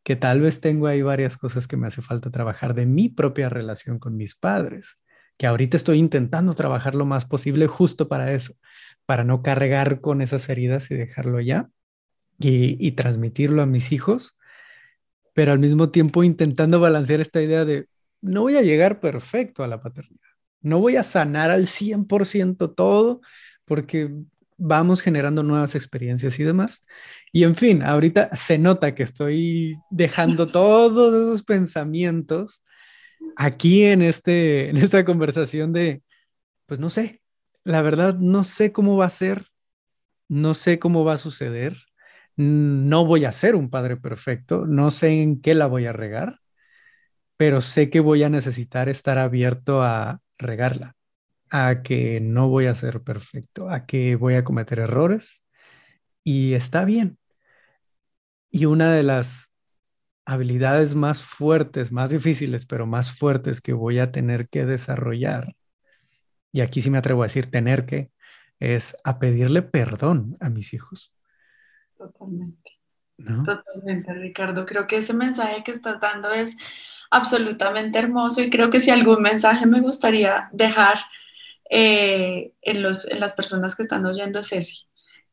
que tal vez tengo ahí varias cosas que me hace falta trabajar de mi propia relación con mis padres, que ahorita estoy intentando trabajar lo más posible justo para eso, para no cargar con esas heridas y dejarlo ya y, transmitirlo a mis hijos pero al mismo tiempo intentando balancear esta idea de no voy a llegar perfecto a la paternidad, no voy a sanar al 100% todo porque vamos generando nuevas experiencias y demás. Y en fin, ahorita se nota que estoy dejando todos esos pensamientos aquí en, este, en esta conversación de, pues no sé, la verdad no sé cómo va a ser, no sé cómo va a suceder, no voy a ser un padre perfecto, no sé en qué la voy a regar, pero sé que voy a necesitar estar abierto a regarla, a que no voy a ser perfecto, a que voy a cometer errores y está bien. Y una de las habilidades más fuertes, más difíciles, pero más fuertes que voy a tener que desarrollar, y aquí sí me atrevo a decir tener que, es a pedirle perdón a mis hijos. Totalmente. Totalmente, Ricardo. Creo que ese mensaje que estás dando es absolutamente hermoso y creo que si algún mensaje me gustaría dejar eh, en, los, en las personas que están oyendo es ese.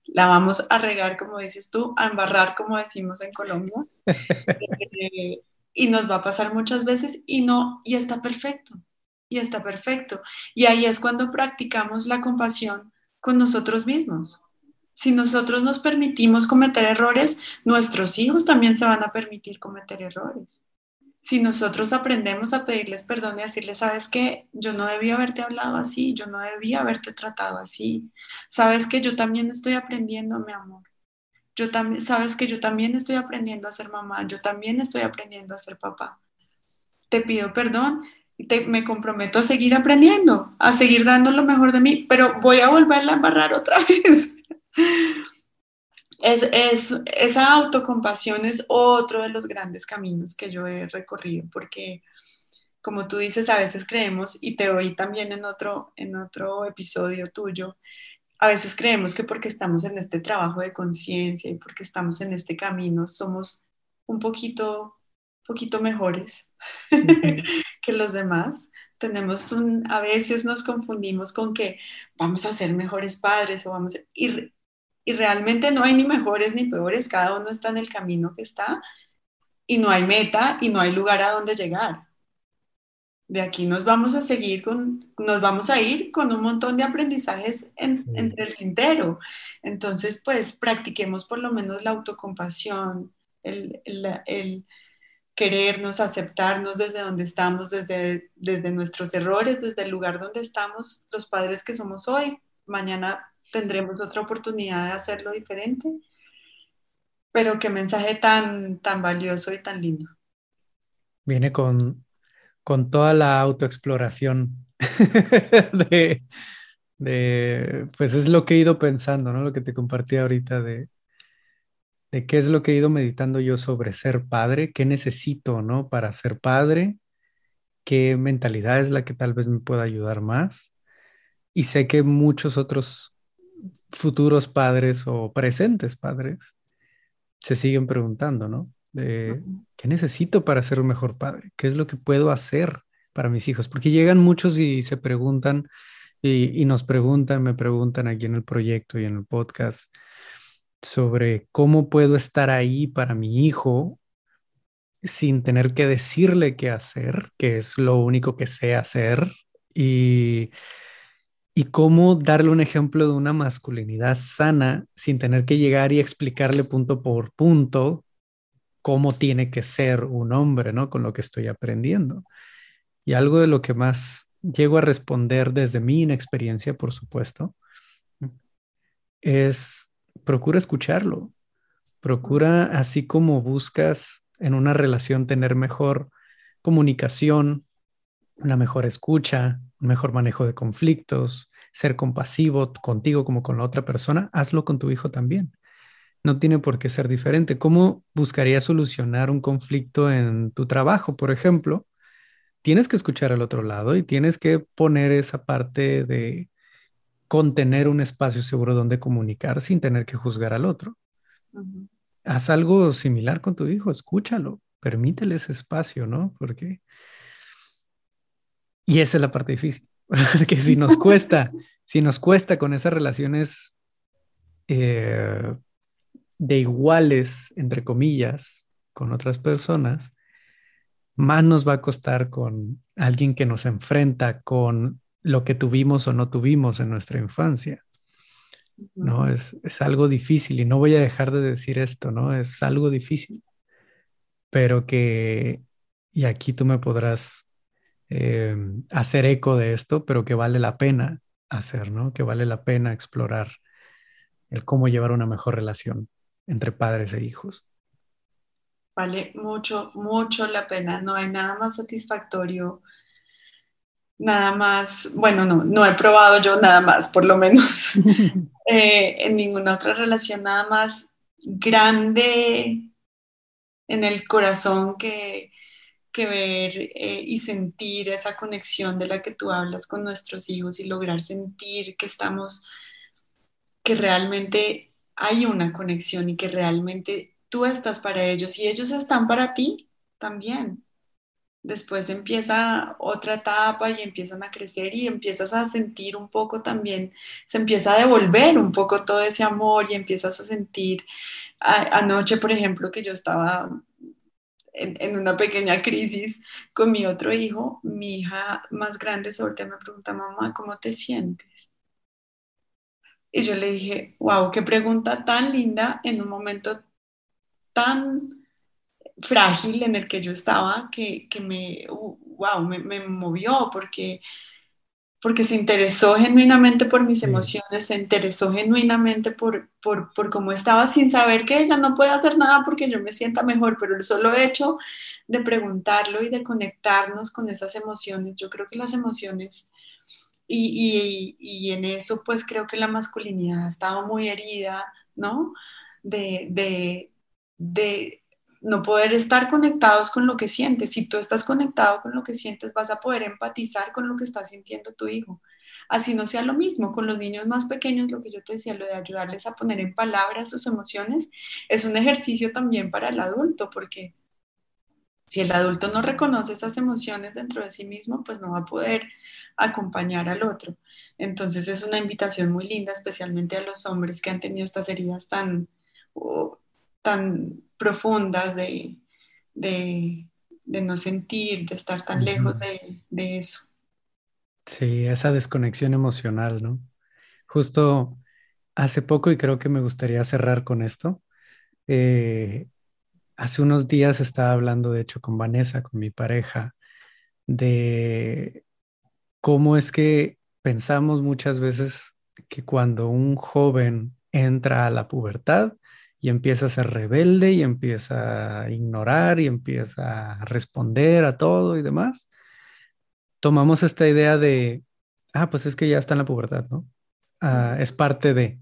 La vamos a regar, como dices tú, a embarrar, como decimos en Colombia. Eh, y nos va a pasar muchas veces y no, y está perfecto, y está perfecto. Y ahí es cuando practicamos la compasión con nosotros mismos. Si nosotros nos permitimos cometer errores, nuestros hijos también se van a permitir cometer errores. Si nosotros aprendemos a pedirles perdón y decirles, sabes que yo no debía haberte hablado así, yo no debía haberte tratado así, sabes que yo también estoy aprendiendo, mi amor. Yo también, sabes que yo también estoy aprendiendo a ser mamá, yo también estoy aprendiendo a ser papá. Te pido perdón y me comprometo a seguir aprendiendo, a seguir dando lo mejor de mí, pero voy a volverla a embarrar otra vez. Es, esa autocompasión es otro de los grandes caminos que yo he recorrido, porque como tú dices, a veces creemos, y te oí también en otro, en otro episodio tuyo, a veces creemos que porque estamos en este trabajo de conciencia y porque estamos en este camino, somos un poquito, poquito mejores que los demás. Tenemos un, a veces nos confundimos con que vamos a ser mejores padres o vamos a, ir y realmente no hay ni mejores ni peores, cada uno está en el camino que está y no hay meta y no hay lugar a donde llegar. De aquí nos vamos a seguir con, nos vamos a ir con un montón de aprendizajes entre el entero. Entonces, pues practiquemos por lo menos la autocompasión, el, el, querernos, aceptarnos desde donde estamos, desde, desde nuestros errores, desde el lugar donde estamos, los padres que somos hoy. Mañana tendremos otra oportunidad de hacerlo diferente. Pero qué mensaje tan, tan valioso y tan lindo. Viene con, con toda la autoexploración de, de, pues es lo que he ido pensando, ¿no? Lo que te compartí ahorita de, de qué es lo que he ido meditando yo sobre ser padre, qué necesito, ¿no? Para ser padre, qué mentalidad es la que tal vez me pueda ayudar más. Y sé que muchos otros futuros padres o presentes padres se siguen preguntando, ¿no? ¿Qué necesito para ser un mejor padre? ¿Qué es lo que puedo hacer para mis hijos? Porque llegan muchos y se preguntan y, nos preguntan, me preguntan aquí en el proyecto y en el podcast sobre cómo puedo estar ahí para mi hijo sin tener que decirle qué hacer, que es lo único que sé hacer. Y y cómo darle un ejemplo de una masculinidad sana sin tener que llegar y explicarle punto por punto cómo tiene que ser un hombre, ¿no? Con lo que estoy aprendiendo. Y algo de lo que más llego a responder desde mi inexperiencia, por supuesto, es procura escucharlo. Procura, así como buscas en una relación tener mejor comunicación, una mejor escucha, mejor manejo de conflictos, ser compasivo contigo como con la otra persona, hazlo con tu hijo también. No tiene por qué ser diferente. ¿Cómo buscarías solucionar un conflicto en tu trabajo, por ejemplo? tienes que escuchar al otro lado y tienes que poner esa parte de contener un espacio seguro donde comunicar sin tener que juzgar al otro. Haz algo similar con tu hijo, escúchalo, permítele ese espacio, ¿no? Porque... Y esa es la parte difícil, porque si nos cuesta, si nos cuesta con esas relaciones eh, de iguales, entre comillas, con otras personas, más nos va a costar con alguien que nos enfrenta con lo que tuvimos o no tuvimos en nuestra infancia. ¿no? Es, es, algo difícil y no voy a dejar de decir esto, ¿no? Es algo difícil, pero que, y aquí tú me podrás eh, hacer eco de esto, pero que vale la pena hacer, ¿no? Que vale la pena explorar el cómo llevar una mejor relación entre padres e hijos. Vale mucho, mucho la pena. No hay nada más satisfactorio nada más, bueno, no, no he probado yo nada más, por lo menos, eh, en ninguna otra relación, nada más grande en el corazón que, que ver eh, y sentir esa conexión de la que tú hablas con nuestros hijos y lograr sentir que estamos, que realmente hay una conexión y que realmente tú estás para ellos y ellos están para ti también. Después empieza otra etapa y empiezan a crecer y empiezas a sentir un poco también, se empieza a devolver un poco todo ese amor y empiezas a sentir, anoche por ejemplo que yo estaba en, una pequeña crisis con mi otro hijo, mi hija más grande se voltea me pregunta, mamá, ¿cómo te sientes? Y yo le dije, wow, qué pregunta tan linda en un momento tan frágil en el que yo estaba que, me, wow, me, movió porque, porque se interesó genuinamente por mis emociones, se interesó genuinamente por, por, por, cómo estaba sin saber que ella no puede hacer nada porque yo me sienta mejor, pero el solo hecho de preguntarlo y de conectarnos con esas emociones, yo creo que las emociones... Y, y, y en eso pues creo que la masculinidad ha estado muy herida, ¿no? de, de, de no poder estar conectados con lo que sientes. Si tú estás conectado con lo que sientes, vas a poder empatizar con lo que está sintiendo tu hijo. Así no sea lo mismo con los niños más pequeños, lo que yo te decía, lo de ayudarles a poner en palabras sus emociones, es un ejercicio también para el adulto, porque si el adulto no reconoce esas emociones dentro de sí mismo, pues no va a poder acompañar al otro. Entonces es una invitación muy linda, especialmente a los hombres que han tenido estas heridas tan, tan profundas de, no sentir, de estar tan lejos de, eso. Sí, esa desconexión emocional, ¿no? Justo hace poco, y creo que me gustaría cerrar con esto, eh, hace unos días estaba hablando, de hecho, con Vanessa, con mi pareja, de cómo es que pensamos muchas veces que cuando un joven entra a la pubertad, y empieza a ser rebelde y empieza a ignorar y empieza a responder a todo y demás, tomamos esta idea de, ah, pues es que ya está en la pubertad, ¿no? Ah, es parte de.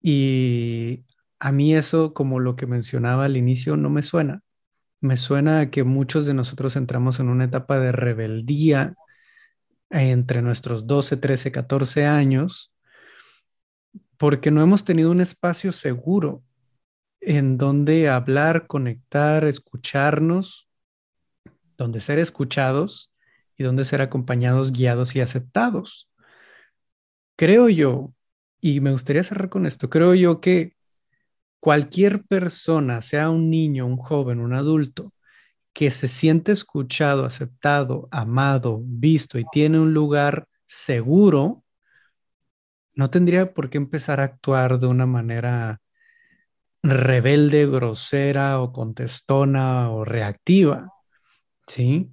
Y a mí eso, como lo que mencionaba al inicio, no me suena. Me suena a que muchos de nosotros entramos en una etapa de rebeldía entre nuestros 12, 13, 14 años, porque no hemos tenido un espacio seguro en donde hablar, conectar, escucharnos, donde ser escuchados y donde ser acompañados, guiados y aceptados. Creo yo, y me gustaría cerrar con esto, creo yo que cualquier persona, sea un niño, un joven, un adulto, que se siente escuchado, aceptado, amado, visto y tiene un lugar seguro, no tendría por qué empezar a actuar de una manera rebelde, grosera o contestona o reactiva, ¿sí?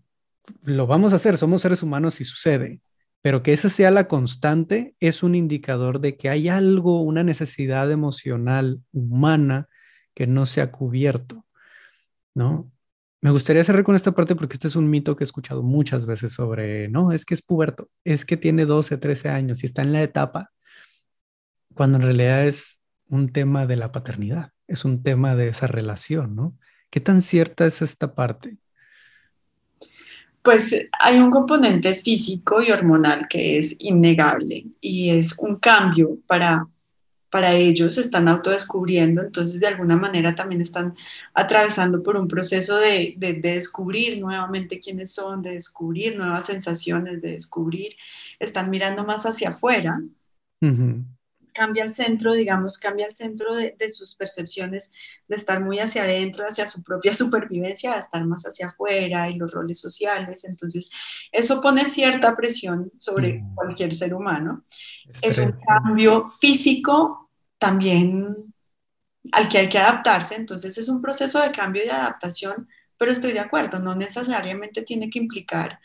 Lo vamos a hacer, somos seres humanos y sucede, pero que esa sea la constante es un indicador de que hay algo, una necesidad emocional humana que no se ha cubierto, ¿no? Me gustaría cerrar con esta parte porque este es un mito que he escuchado muchas veces sobre, no, es que es puberto, es que tiene 12, 13 años y está en la etapa, cuando en realidad es un tema de la paternidad es un tema de esa relación, ¿no? ¿Qué tan cierta es esta parte? Pues hay un componente físico y hormonal que es innegable y es un cambio para, para ellos, se están autodescubriendo, entonces de alguna manera también están atravesando por un proceso de, de, descubrir nuevamente quiénes son, de descubrir nuevas sensaciones, de descubrir, están mirando más hacia afuera cambia el centro, digamos, cambia el centro de, sus percepciones de estar muy hacia adentro, hacia su propia supervivencia, a estar más hacia afuera y los roles sociales. Entonces, eso pone cierta presión sobre mm. cualquier ser humano. Es un cambio físico también al que hay que adaptarse. Entonces, es un proceso de cambio y de adaptación, pero estoy de acuerdo, no necesariamente tiene que implicar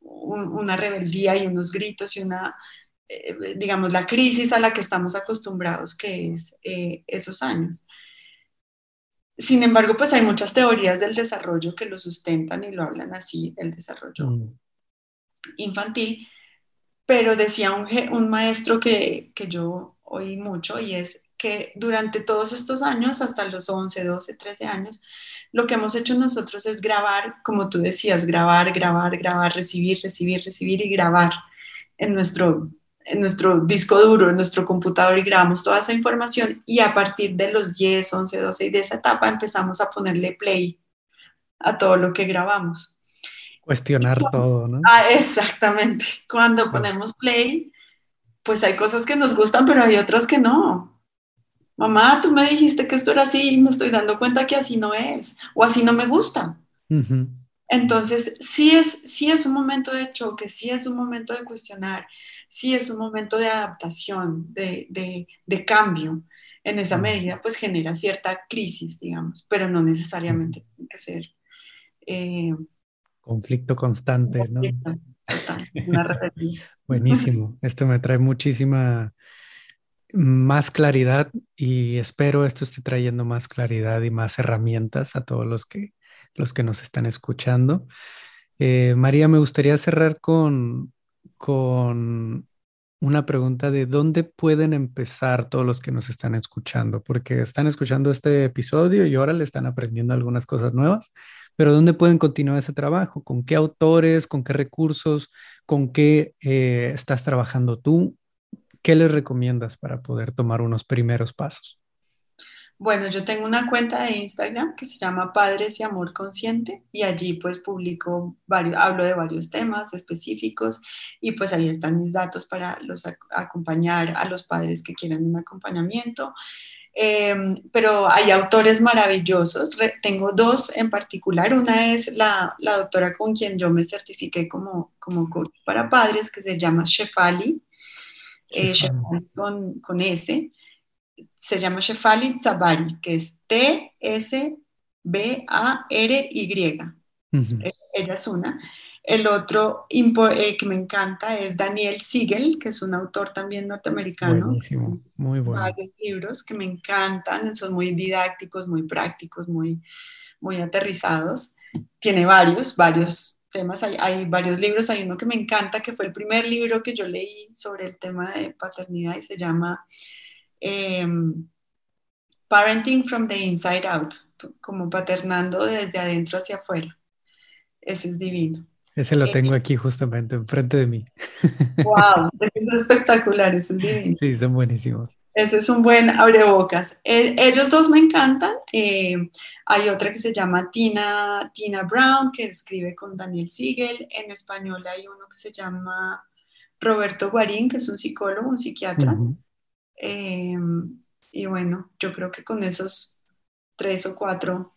una rebeldía y unos gritos y una eh, digamos, la crisis a la que estamos acostumbrados, que es eh, esos años. Sin embargo, pues hay muchas teorías del desarrollo que lo sustentan y lo hablan así, el desarrollo mm. infantil, pero decía un, un maestro que, que, yo oí mucho y es que durante todos estos años, hasta los 11, 12, 13 años, lo que hemos hecho nosotros es grabar, como tú decías, grabar, grabar, grabar, recibir, recibir, recibir y grabar en nuestro en nuestro disco duro, en nuestro computador y grabamos toda esa información y a partir de los 10, 11, 12 y de esa etapa empezamos a ponerle play a todo lo que grabamos. Cuestionar todo, ¿no? Ah, exactamente. Cuando ponemos play, pues hay cosas que nos gustan, pero hay otras que no. Mamá, tú me dijiste que esto era así y me estoy dando cuenta que así no es, o así no me gusta. Entonces, sí es, sí es un momento de choque, sí es un momento de cuestionar, sí es un momento de adaptación, de, cambio. En esa medida, pues genera cierta crisis, digamos, pero no necesariamente tiene que ser... Eh, conflicto constante, ¿no? Buenísimo. Esto me trae muchísima más claridad y espero esto esté trayendo más claridad y más herramientas a todos los que, los que nos están escuchando. Eh, María, me gustaría cerrar con, con una pregunta de dónde pueden empezar todos los que nos están escuchando, porque están escuchando este episodio y ahora le están aprendiendo algunas cosas nuevas, pero ¿dónde pueden continuar ese trabajo? ¿Con qué autores? ¿Con qué recursos? ¿Con qué eh, estás trabajando tú? ¿Qué les recomiendas para poder tomar unos primeros pasos? Bueno, yo tengo una cuenta de Instagram que se llama Padres y Amor Consciente y allí pues publico varios, hablo de varios temas específicos y pues ahí están mis datos para los acompañar a los padres que quieran un acompañamiento. Em, pero hay autores maravillosos, tengo dos en particular, una es la, la, doctora con quien yo me certifiqué como, como coach para padres que se llama Shefali, eh, Shefali con, con S se llama Shefali Zabari, que es T-S-B-A-R-Y. Ella es una. El otro eh, que me encanta es Daniel Siegel, que es un autor también norteamericano. Buenísimo, muy bueno. Varios libros que me encantan, son muy didácticos, muy prácticos, muy, muy aterrizados. Tiene varios, varios temas, hay, hay, varios libros, hay uno que me encanta, que fue el primer libro que yo leí sobre el tema de paternidad y se llama Em, parenting from the inside out, como paternando desde adentro hacia afuera. Ese es divino. Ese lo tengo eh, aquí justamente enfrente de mí. ¡Wow! es espectacular, es divino. Sí, son buenísimos. Ese es un buen abrebocas. Eh, ellos dos me encantan. Eh, hay otra que se llama Tina, Tina Brown, que escribe con Daniel Siegel. En español hay uno que se llama Roberto Guarín, que es un psicólogo, un psiquiatra. Em, y bueno, yo creo que con esos tres o cuatro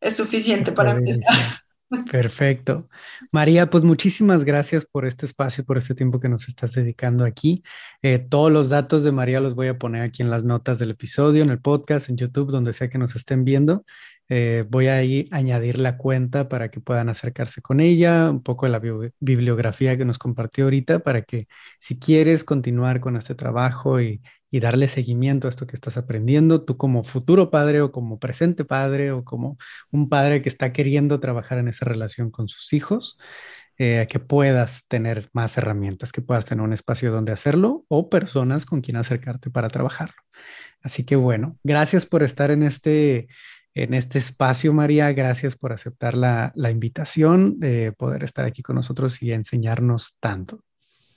es suficiente para empezar. Perfecto. María, pues muchísimas gracias por este espacio, por este tiempo que nos estás dedicando aquí. Eh, todos los datos de María los voy a poner aquí en las notas del episodio, en el podcast, en YouTube, donde sea que nos estén viendo. Eh, voy a añadir la cuenta para que puedan acercarse con ella, un poco de la bibliografía que nos compartió ahorita, para que si quieres continuar con este trabajo y, darle seguimiento a esto que estás aprendiendo, tú como futuro padre o como presente padre o como un padre que está queriendo trabajar en esa relación con sus hijos, eh, que puedas tener más herramientas, que puedas tener un espacio donde hacerlo o personas con quien acercarte para trabajarlo. Así que bueno, gracias por estar en este en este espacio, María. Gracias por aceptar la, invitación de poder estar aquí con nosotros y enseñarnos tanto.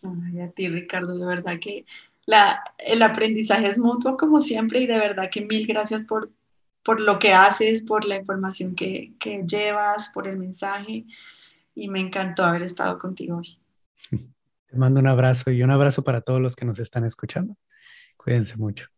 Ay, a ti, Ricardo, de verdad que la, el aprendizaje es mutuo como siempre y de verdad que mil gracias por, por lo que haces, por la información que, que llevas, por el mensaje y me encantó haber estado contigo hoy. Te mando un abrazo y un abrazo para todos los que nos están escuchando. Cuídense mucho.